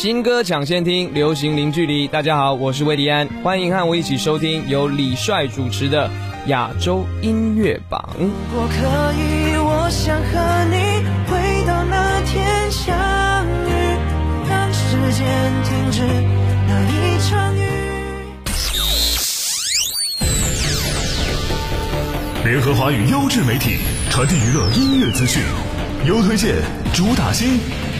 新歌抢先听，流行零距离。大家好，我是魏迪安，欢迎和我一起收听由李帅主持的亚洲音乐榜。如果可以，我想和你回到那天相遇，让时间停止那一场雨。联合华语优质媒体，传递娱乐音乐资讯，优推荐，主打新，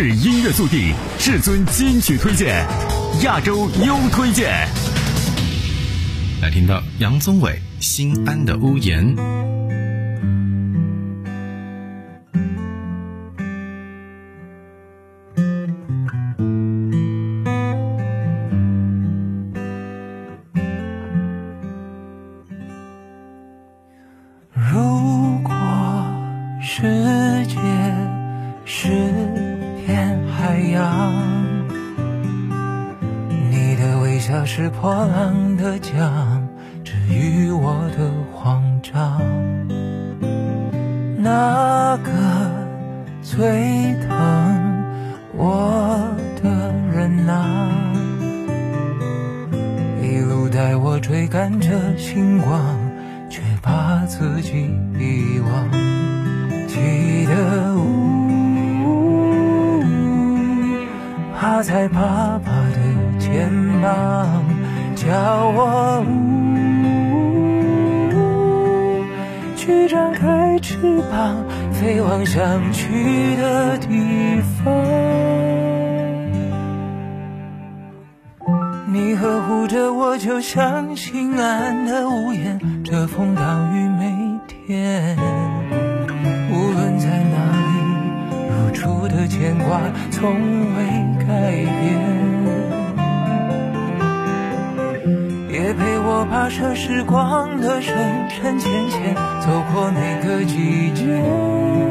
优质音乐速递，至尊金曲推荐，亚洲优推荐。来听到杨宗纬《心安的屋檐》。是破浪的桨，治愈我的慌张。那个最疼我的人啊，一路带我追赶着星光，却把自己遗忘。记得，呜，趴在爸爸的肩膀。要我去张开翅膀，飞往想去的地方。你呵护着我，就像心安的屋檐，遮风挡雨每天。无论在哪里，如初的牵挂从未改变。也陪我跋涉时光的深深浅浅走过每个季节。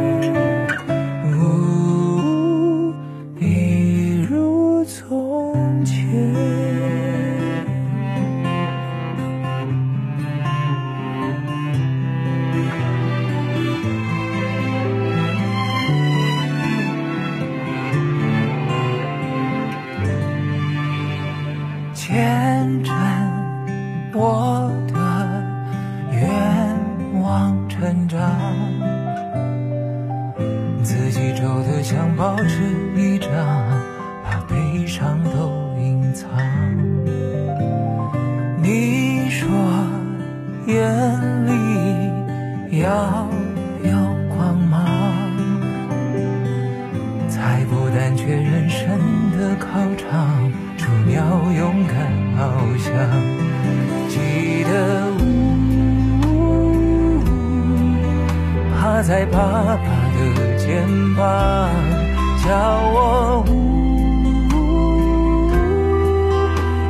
我，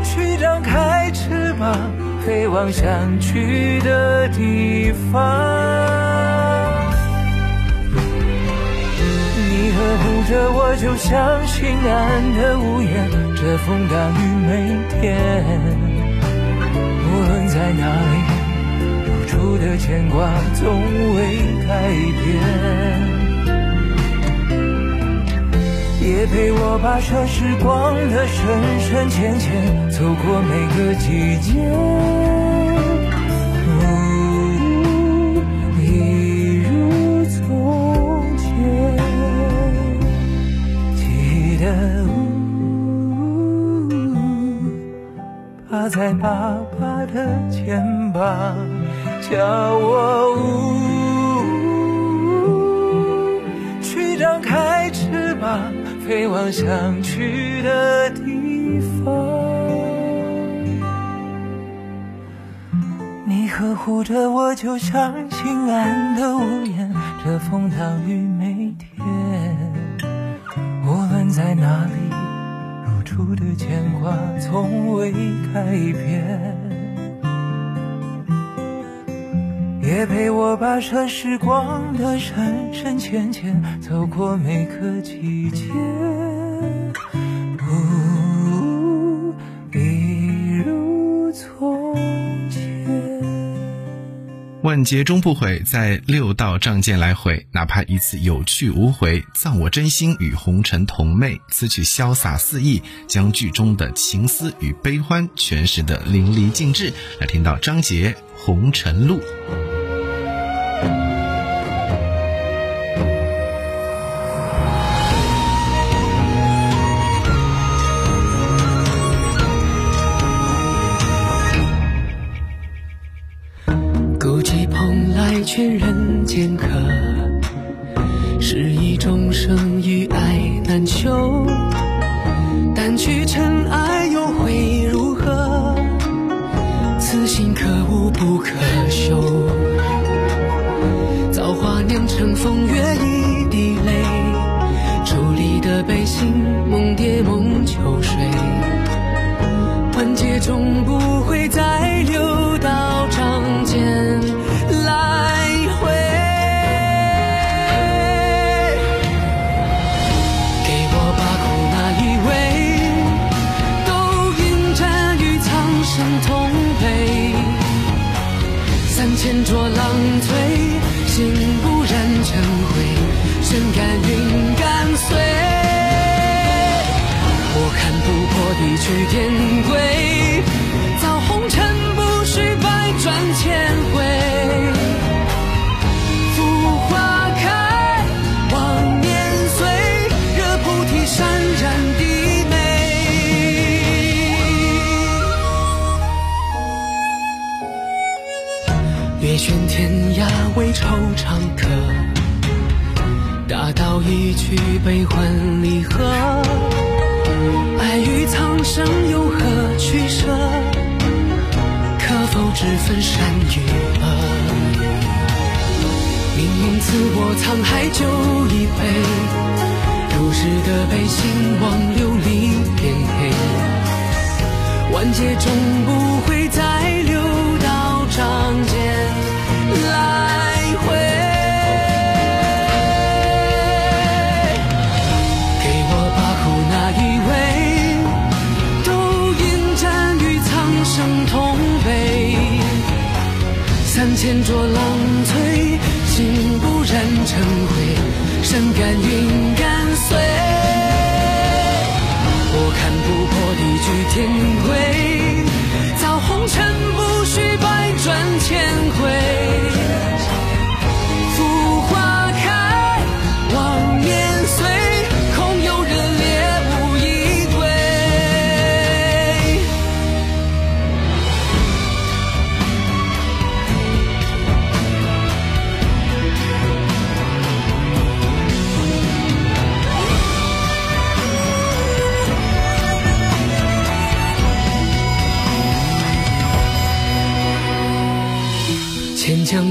去张开翅膀，飞往想去的地方。你呵护着我，就像心安的屋檐，遮风挡雨。每天，无论在哪里，留住的牵挂从未改变。也陪我跋涉时光的深深浅浅，走过每个季节。一如从前。记得。趴在爸爸的肩膀，叫我无。飞往想去的地方。你呵护着我，就像心安的屋檐，遮风挡雨每天。无论在哪里，如初的牵挂从未改变。也陪我跋涉时光的深深浅浅，走过每个季节。万劫终不悔，在六道仗剑来回，哪怕一次有去无回。葬我真心与红尘同寐。此曲潇洒肆意，将剧中的情思与悲欢诠释得淋漓尽致。来听到张杰《红尘路》。劝人间客，是以众生与爱难求。但去尘埃又会如何？此心可悟不可修。乘风月一滴泪，伫立的悲心梦蝶梦秋水。万劫终不为惆怅客，大道一曲悲欢离合，爱与苍生有何取舍？可否只分善与恶？命运赐我沧海酒一杯，如是的悲心忘流离变黑，万劫终不悔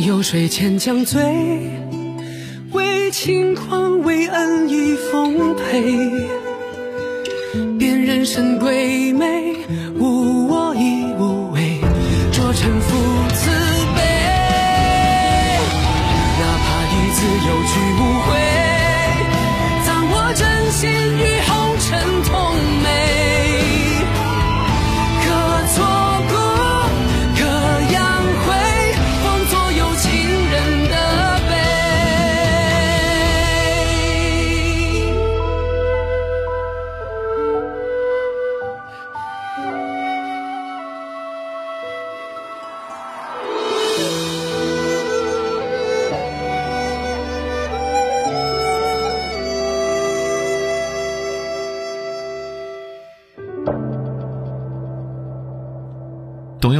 有水千江醉，为情狂，为恩义奉陪。辨人生鬼魅，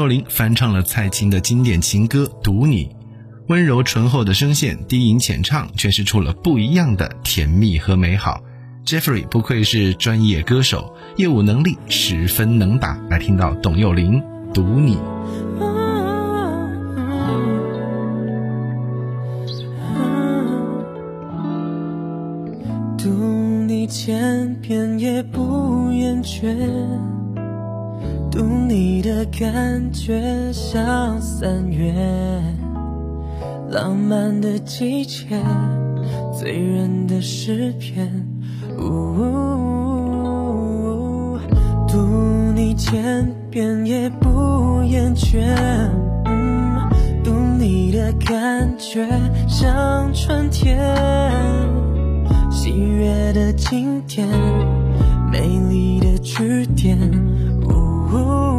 林翻唱了蔡琴的经典情歌读你温柔醇厚的声线低吟浅唱诠释出了不一样的甜蜜和美好。Jeffrey 不愧是专业歌手业务能力十分能打来听到董又霖读你。读你千遍也不厌倦读你的感觉像三月，浪漫的季节，醉人的诗篇。读你千遍也不厌倦，读你的感觉像春天。喜悦的经典，美丽的句点。Ooh.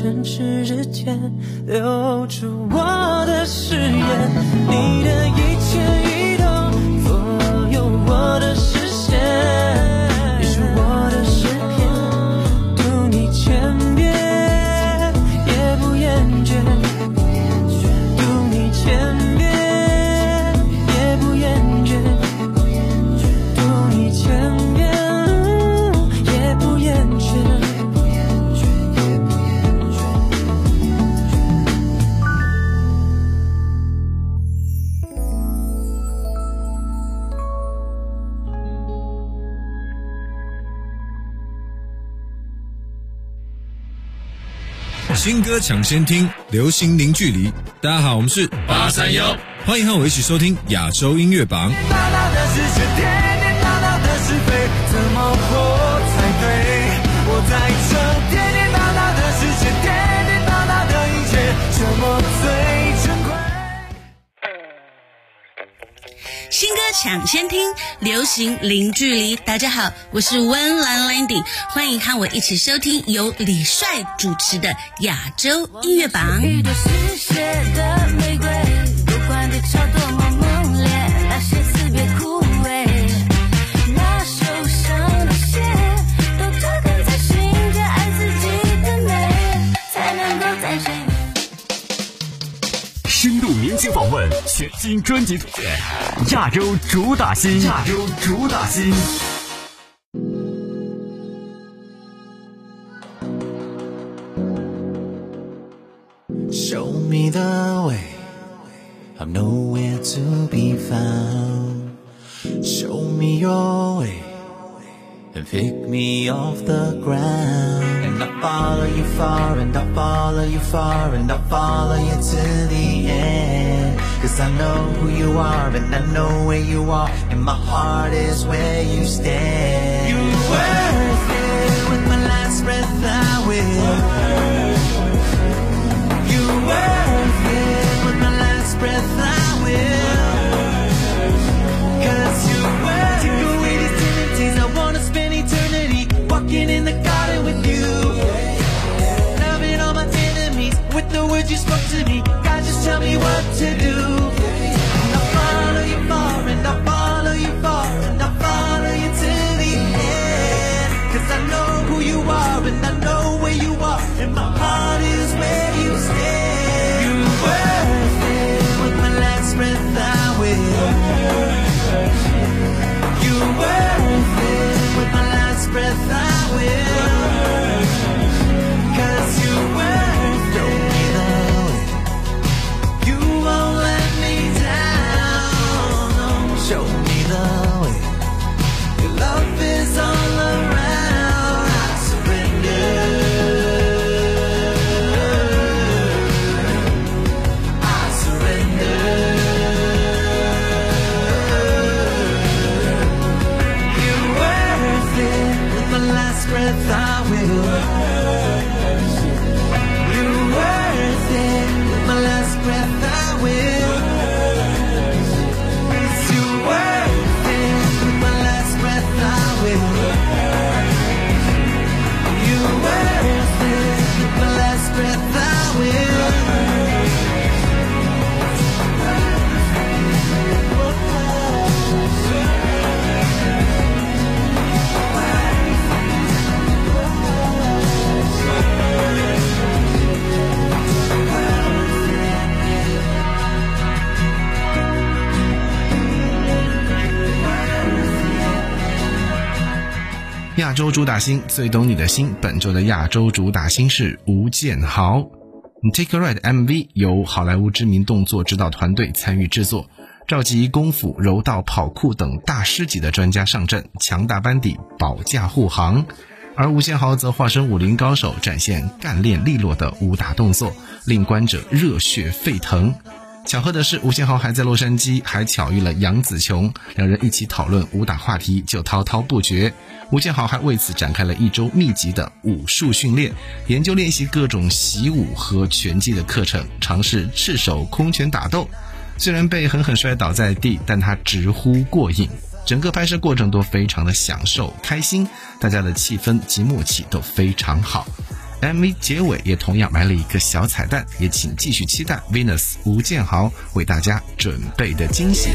唇齿之间留住我的誓言。你的眼新歌抢先听，流行零距离。大家好，我们是八三幺，欢迎和我一起收听亚洲音乐榜。抢先听，流行零距离。大家好，我是温兰兰迪欢迎和我一起收听由李帅主持的亚洲音乐榜。明星访问，全新专辑推荐，亚洲主打新，亚洲主打新。Show me the way, I'm nowhere to be found. And pick me off the ground. And I'll follow you far, and I'll follow you far, and I'll follow you to the end. Cause I know who you are, and I know where you are, and my heart is where you stand. You're worth it, with my last breath I will. 亚洲主打星最懂你的心》本周的亚洲主打星是吴建豪。《Take a Ride》MV 由好莱坞知名动作指导团队参与制作，召集功夫、柔道、跑酷等大师级的专家上阵，强大班底保驾护航。而吴建豪则化身武林高手，展现干练利落的武打动作，令观者热血沸腾。巧合的是，吴建豪还在洛杉矶，还巧遇了杨紫琼，两人一起讨论武打话题就滔滔不绝。吴建豪还为此展开了一周密集的武术训练，研究练习各种习武和拳击的课程，尝试赤手空拳打斗。虽然被狠狠摔倒在地，但他直呼过瘾。整个拍摄过程都非常的享受、开心，大家的气氛及默契都非常好。MV 结尾也同样埋了一个小彩蛋，也请继续期待 Venus 吴建豪为大家准备的惊喜。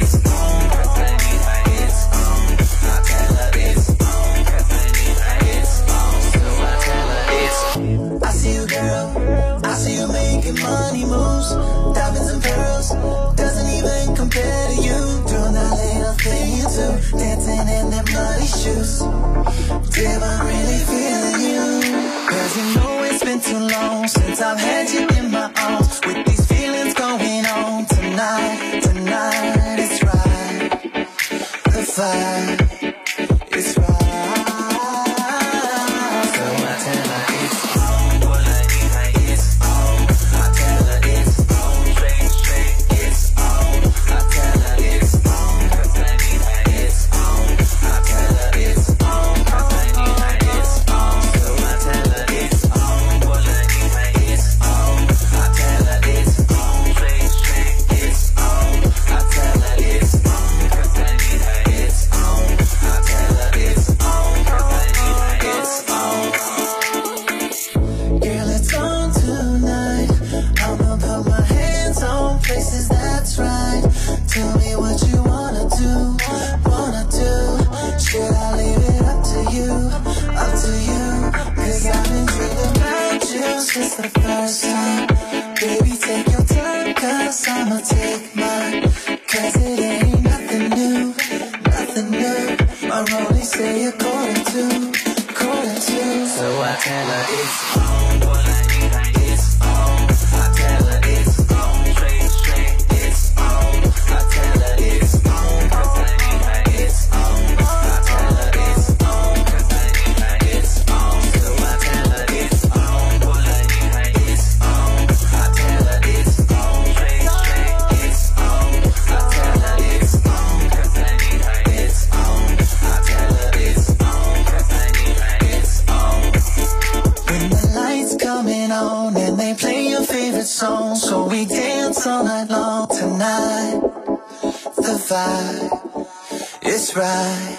right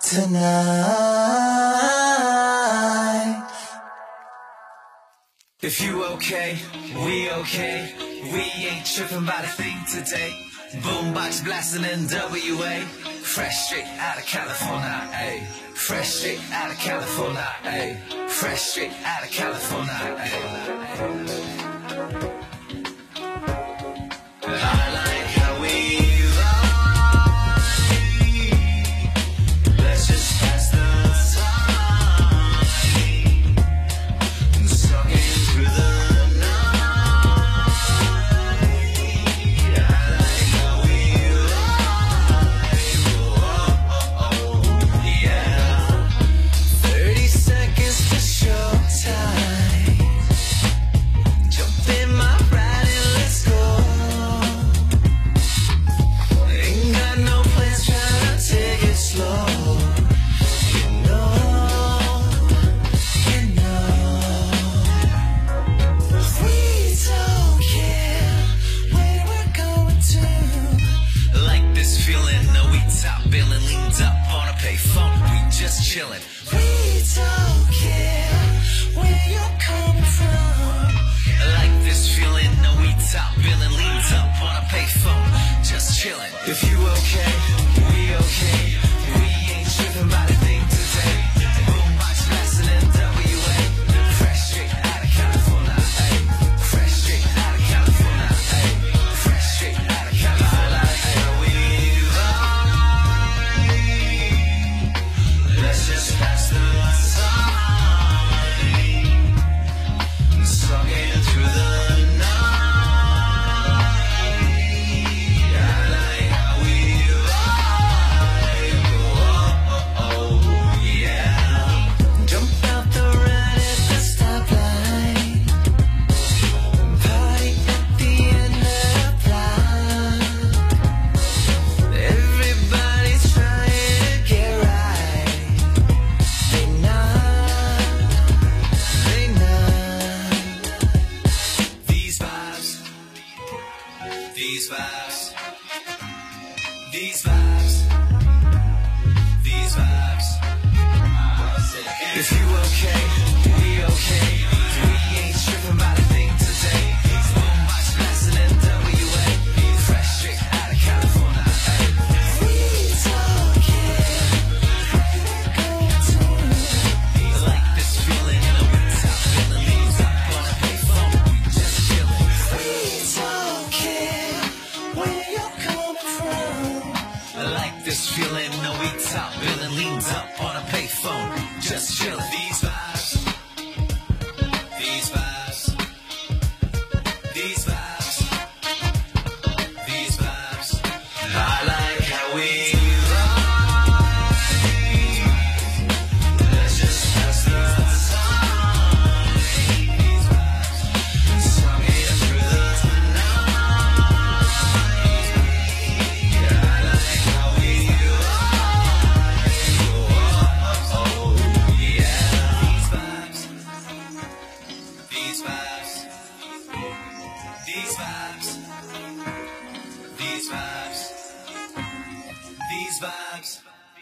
tonight. If you okay, we okay. We ain't tripping by the thing today. Boombox blasting in WA. Fresh straight out of California, ayy. Fresh straight out of California, ayy. Fresh straight out of California, ayy. chilling.